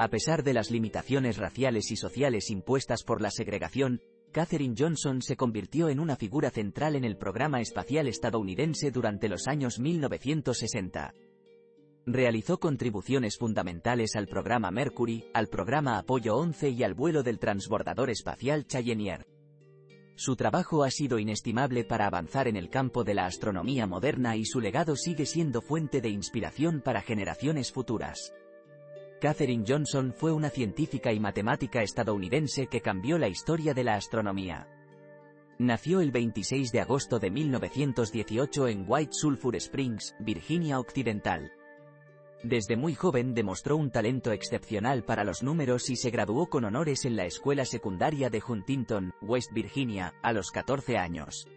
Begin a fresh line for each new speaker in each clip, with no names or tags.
A pesar de las limitaciones raciales y sociales impuestas por la segregación, Katherine Johnson se convirtió en una figura central en el programa espacial estadounidense durante los años 1960. Realizó contribuciones fundamentales al programa Mercury, al programa Apollo 11 y al vuelo del transbordador espacial Challenger. Su trabajo ha sido inestimable para avanzar en el campo de la astronomía moderna y su legado sigue siendo fuente de inspiración para generaciones futuras. Katherine Johnson fue una científica y matemática estadounidense que cambió la historia de la astronomía. Nació el 26 de agosto de 1918 en White Sulphur Springs, Virginia Occidental. Desde muy joven demostró un talento excepcional para los números y se graduó con honores en la escuela secundaria de Huntington, West Virginia, a los 14 años.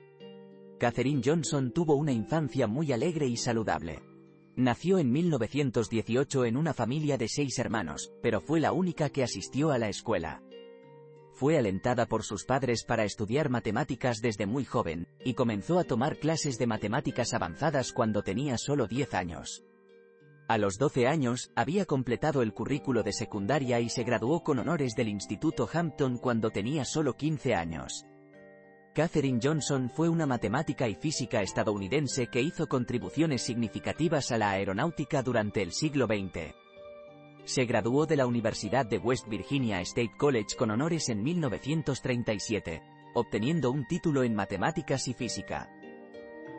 Katherine Johnson tuvo una infancia muy alegre y saludable. Nació en 1918 en una familia de seis hermanos, pero fue la única que asistió a la escuela. Fue alentada por sus padres para estudiar matemáticas desde muy joven, y comenzó a tomar clases de matemáticas avanzadas cuando tenía solo 10 años. A los 12 años, había completado el currículo de secundaria y se graduó con honores del Instituto Hampton cuando tenía solo 15 años. Katherine Johnson fue una matemática y física estadounidense que hizo contribuciones significativas a la aeronáutica durante el siglo XX. Se graduó de la Universidad de West Virginia State College con honores en 1937, obteniendo un título en matemáticas y física.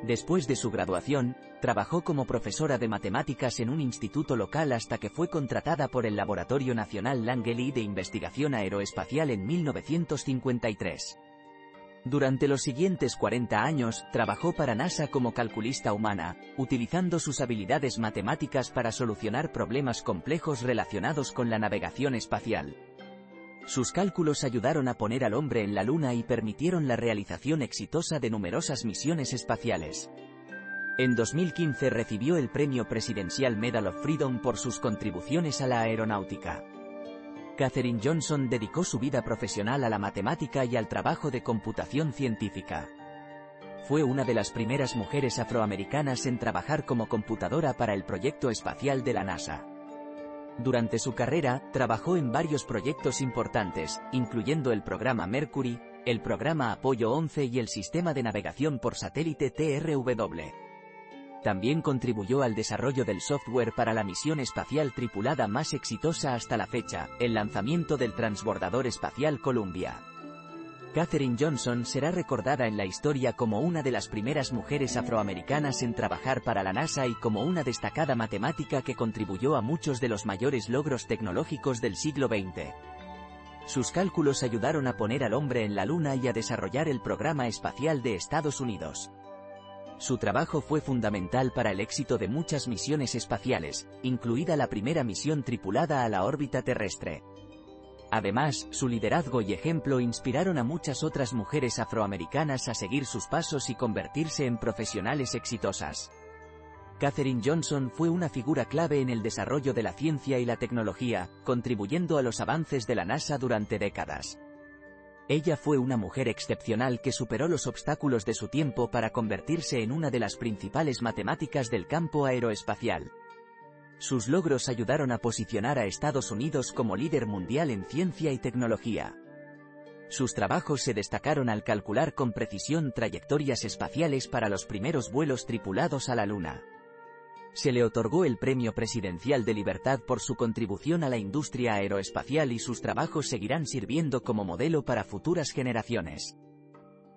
Después de su graduación, trabajó como profesora de matemáticas en un instituto local hasta que fue contratada por el Laboratorio Nacional Langley de Investigación Aeroespacial en 1953. Durante los siguientes 40 años, trabajó para NASA como calculista humana, utilizando sus habilidades matemáticas para solucionar problemas complejos relacionados con la navegación espacial. Sus cálculos ayudaron a poner al hombre en la Luna y permitieron la realización exitosa de numerosas misiones espaciales. En 2015 recibió el Premio Presidencial Medal of Freedom por sus contribuciones a la aeronáutica. Katherine Johnson dedicó su vida profesional a la matemática y al trabajo de computación científica. Fue una de las primeras mujeres afroamericanas en trabajar como computadora para el proyecto espacial de la NASA. Durante su carrera, trabajó en varios proyectos importantes, incluyendo el programa Mercury, el programa Apollo 11 y el sistema de navegación por satélite TRW. También contribuyó al desarrollo del software para la misión espacial tripulada más exitosa hasta la fecha, el lanzamiento del transbordador espacial Columbia. Katherine Johnson será recordada en la historia como una de las primeras mujeres afroamericanas en trabajar para la NASA y como una destacada matemática que contribuyó a muchos de los mayores logros tecnológicos del siglo XX. Sus cálculos ayudaron a poner al hombre en la Luna y a desarrollar el programa espacial de Estados Unidos. Su trabajo fue fundamental para el éxito de muchas misiones espaciales, incluida la primera misión tripulada a la órbita terrestre. Además, su liderazgo y ejemplo inspiraron a muchas otras mujeres afroamericanas a seguir sus pasos y convertirse en profesionales exitosas. Katherine Johnson fue una figura clave en el desarrollo de la ciencia y la tecnología, contribuyendo a los avances de la NASA durante décadas. Ella fue una mujer excepcional que superó los obstáculos de su tiempo para convertirse en una de las principales matemáticas del campo aeroespacial. Sus logros ayudaron a posicionar a Estados Unidos como líder mundial en ciencia y tecnología. Sus trabajos se destacaron al calcular con precisión trayectorias espaciales para los primeros vuelos tripulados a la Luna. Se le otorgó el Premio Presidencial de Libertad por su contribución a la industria aeroespacial y sus trabajos seguirán sirviendo como modelo para futuras generaciones.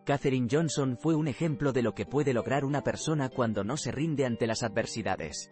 Katherine Johnson fue un ejemplo de lo que puede lograr una persona cuando no se rinde ante las adversidades.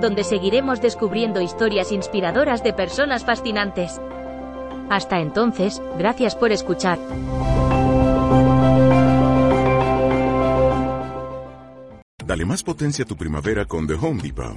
donde seguiremos descubriendo historias inspiradoras de personas fascinantes. Hasta entonces, gracias por escuchar.
Dale más potencia a tu primavera con The Home Depot.